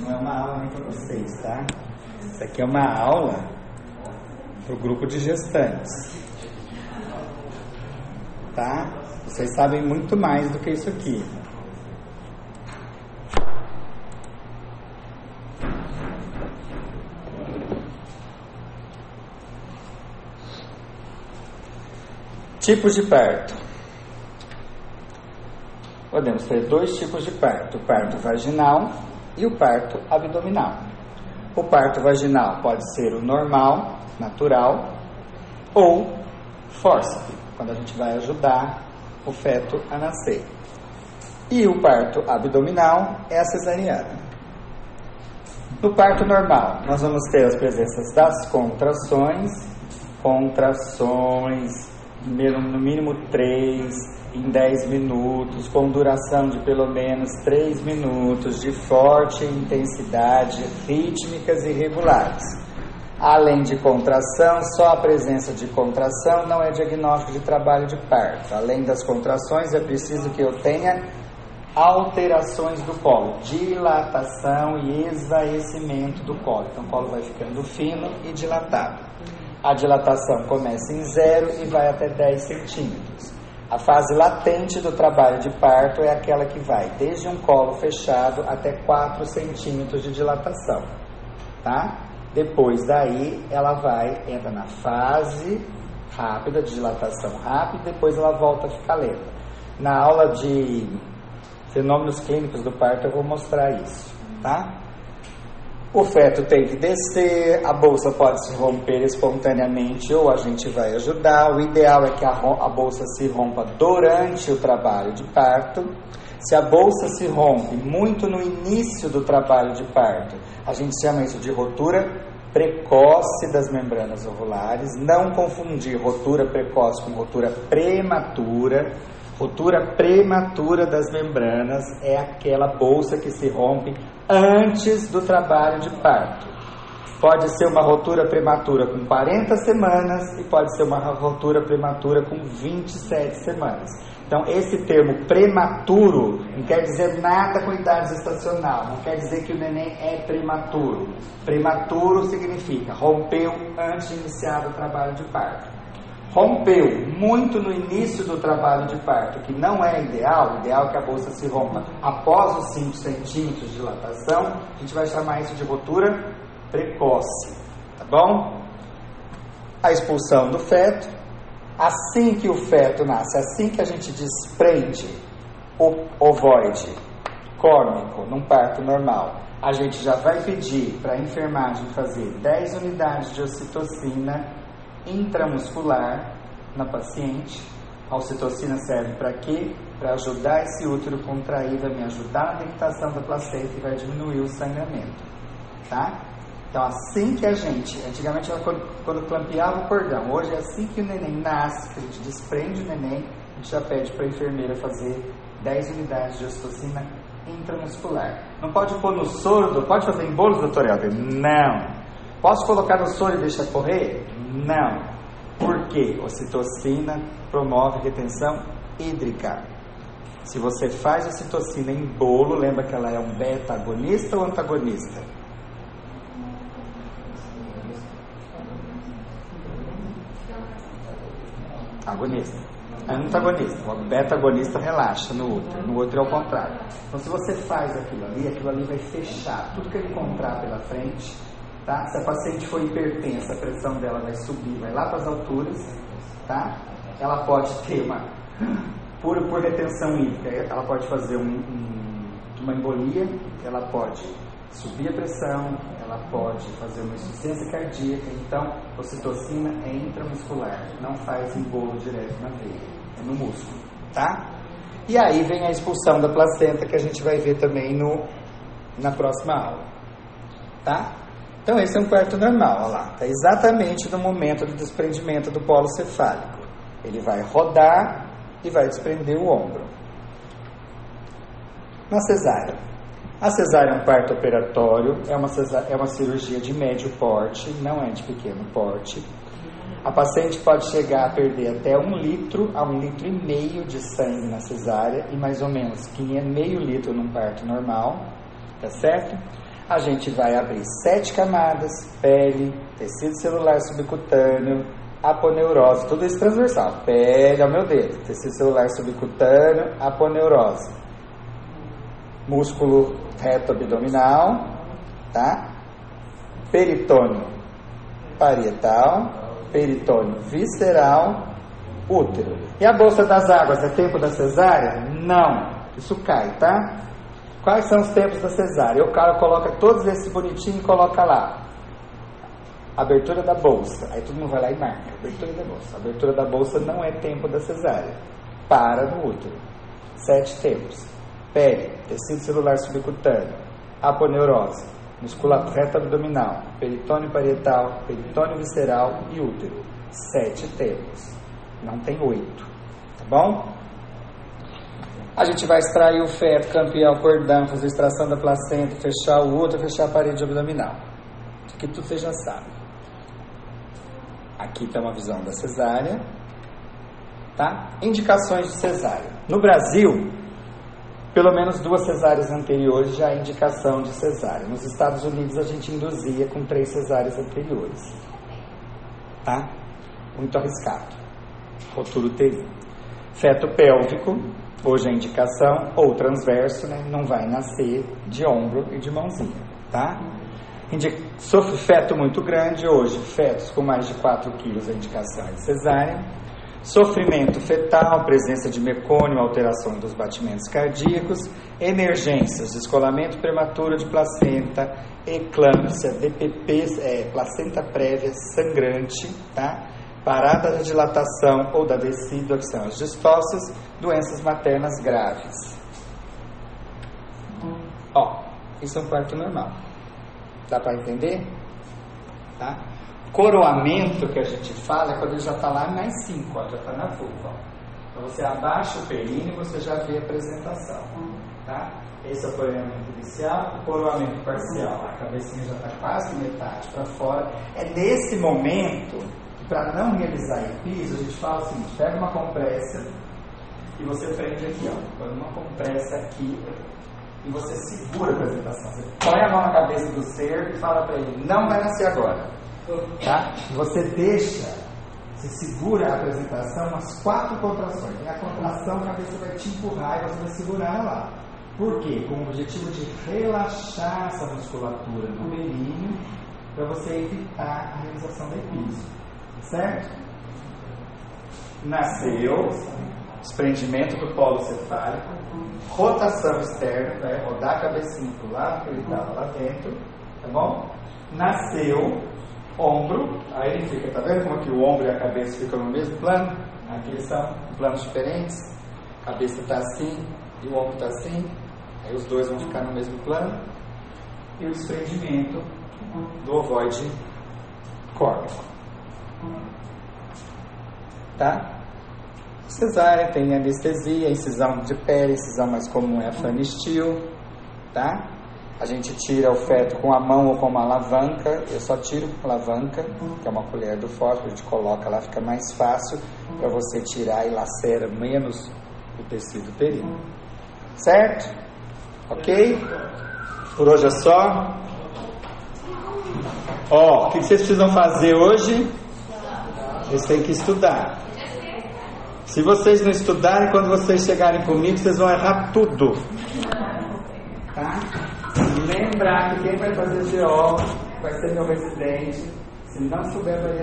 Não é uma aula nem para vocês, tá? Isso aqui é uma aula para o grupo de gestantes. Tá? Vocês sabem muito mais do que isso aqui. Tipos de parto. Podemos ter dois tipos de parto: o parto vaginal e o parto abdominal. O parto vaginal pode ser o normal, natural, ou fórceps, quando a gente vai ajudar o feto a nascer. E o parto abdominal é a cesariana. No parto normal, nós vamos ter as presenças das contrações, contrações, no mínimo três, em 10 minutos, com duração de pelo menos 3 minutos, de forte intensidade, rítmicas e regulares. Além de contração, só a presença de contração não é diagnóstico de trabalho de parto. Além das contrações, é preciso que eu tenha alterações do colo, dilatação e esvaecimento do colo. Então, o colo vai ficando fino e dilatado. A dilatação começa em zero e vai até 10 centímetros. A fase latente do trabalho de parto é aquela que vai desde um colo fechado até 4 centímetros de dilatação, tá? Depois daí, ela vai, entra na fase rápida, de dilatação rápida, depois ela volta a ficar lenta. Na aula de fenômenos clínicos do parto eu vou mostrar isso, tá? O feto tem que descer, a bolsa pode se romper espontaneamente ou a gente vai ajudar. O ideal é que a, a bolsa se rompa durante o trabalho de parto. Se a bolsa se rompe muito no início do trabalho de parto, a gente chama isso de rotura precoce das membranas ovulares. Não confundir rotura precoce com rotura prematura. Rotura prematura das membranas é aquela bolsa que se rompe antes do trabalho de parto. Pode ser uma rotura prematura com 40 semanas e pode ser uma rotura prematura com 27 semanas. Então, esse termo prematuro não quer dizer nada com idade gestacional, não quer dizer que o neném é prematuro. Prematuro significa rompeu antes de iniciar o trabalho de parto rompeu muito no início do trabalho de parto, que não é ideal, o ideal é que a bolsa se rompa após os 5 centímetros de dilatação, a gente vai chamar isso de rotura precoce, tá bom? A expulsão do feto, assim que o feto nasce, assim que a gente desprende o ovoide córnico num parto normal, a gente já vai pedir para a enfermagem fazer 10 unidades de ocitocina intramuscular na paciente. A ocitocina serve para quê? Para ajudar esse útero contraído a me ajudar na dictação da placenta e vai diminuir o sangramento. Tá? Então, assim que a gente, antigamente era quando, quando clampeava o cordão, hoje é assim que o neném nasce, que a gente desprende o neném, a gente já pede para a enfermeira fazer 10 unidades de ocitocina intramuscular. Não pode pôr no soro, pode fazer em bolos, doutor Helder? Não. Posso colocar no soro e deixar correr? Não. Por quê? Ocitocina promove retenção hídrica. Se você faz ocitocina em bolo, lembra que ela é um beta-agonista ou antagonista? Agonista. É antagonista. O beta-agonista relaxa no outro. No outro é o contrário. Então, se você faz aquilo ali, aquilo ali vai fechar. Tudo que ele encontrar pela frente Tá? Se a paciente for hipertensa, a pressão dela vai subir, vai lá para as alturas, tá? Ela pode ter uma, por, por retenção hídrica, ela pode fazer um, um, uma embolia, ela pode subir a pressão, ela pode fazer uma insuficiência cardíaca. Então, ocitocina é intramuscular, não faz embolo direto na veia, é no músculo, tá? E aí vem a expulsão da placenta que a gente vai ver também no, na próxima aula, tá? Então, esse é um parto normal, olha lá. Está exatamente no momento do desprendimento do polo cefálico. Ele vai rodar e vai desprender o ombro. Na cesárea. A cesárea é um parto operatório, é uma, cesárea, é uma cirurgia de médio porte, não é de pequeno porte. A paciente pode chegar a perder até um litro a um litro e meio de sangue na cesárea e mais ou menos 500, meio litro num parto normal, tá certo? A gente vai abrir sete camadas: pele, tecido celular subcutâneo, aponeurose, tudo isso transversal. Pele ao meu dedo, tecido celular subcutâneo, aponeurose, músculo reto abdominal, tá? Peritônio parietal, peritônio visceral, útero. E a bolsa das águas é tempo da cesárea? Não. Isso cai, tá? Quais são os tempos da cesárea? O cara coloca todos esses bonitinhos e coloca lá. Abertura da bolsa. Aí todo mundo vai lá e marca. Abertura da bolsa. Abertura da bolsa não é tempo da cesárea. Para no útero. Sete tempos. Pele, tecido celular subcutâneo, aponeurose, musculatura reta abdominal, peritônio parietal, peritônio visceral e útero. Sete tempos. Não tem oito. Tá bom? A gente vai extrair o feto, campear o cordão, fazer extração da placenta, fechar o útero, fechar a parede abdominal. Aqui tudo você já sabe. Aqui está uma visão da cesárea. Tá? Indicações de cesárea. No Brasil, pelo menos duas cesáreas anteriores já é indicação de cesárea. Nos Estados Unidos a gente induzia com três cesáreas anteriores. Tá? Muito arriscado. Rotura uterino. Feto pélvico, hoje a indicação, ou transverso, né? Não vai nascer de ombro e de mãozinha, tá? Indica... Sofre feto muito grande, hoje fetos com mais de 4 quilos a indicação é cesárea. Sofrimento fetal, presença de mecônio, alteração dos batimentos cardíacos, emergências, descolamento prematuro de placenta, eclâmpsia, DPP, é, placenta prévia sangrante, tá? Parada da dilatação ou da decídua, que são as distócias, doenças maternas graves. Ó, isso é um parto normal. Dá para entender? Tá? Coroamento que a gente fala é quando ele já está lá mais 5, já está na vulva. Então você abaixa o períneo e você já vê a apresentação. Tá? Esse é o coroamento inicial, o coroamento parcial. A cabecinha já está quase metade para fora. É nesse momento para não realizar piso, a gente fala assim, pega uma compressa e você prende aqui, ó. Põe uma compressa aqui e você segura a apresentação. Você põe a mão na cabeça do ser e fala para ele, não vai nascer agora. Tá? Você deixa, você segura a apresentação umas quatro contrações. E a contração a cabeça vai te empurrar e você vai segurar lá. Por quê? Com o objetivo de relaxar essa musculatura do períneo para você evitar a realização da epíse. Certo? Nasceu, desprendimento do polo cefálico, rotação externa, vai rodar a cabecinha para o lado que ele estava lá dentro, tá bom? Nasceu, ombro, aí ele fica, tá vendo como que o ombro e a cabeça ficam no mesmo plano? Aqui são planos diferentes, a cabeça está assim e o ombro está assim, aí os dois vão ficar no mesmo plano, e o desprendimento do ovoide córneo. Tá? Cesárea tem anestesia, incisão de pele, incisão mais comum é a fanistil, tá? A gente tira o feto com a mão ou com uma alavanca. Eu só tiro com alavanca, que é uma colher do fósforo, a gente coloca lá, fica mais fácil para você tirar e lacera menos o tecido perino. Certo? Ok? Por hoje é só. Ó, o que vocês precisam fazer hoje? Vocês têm que estudar. Se vocês não estudarem, quando vocês chegarem comigo, vocês vão errar tudo. Tá? E lembrar que quem vai fazer GO vai ser meu residente. Se não souber, vai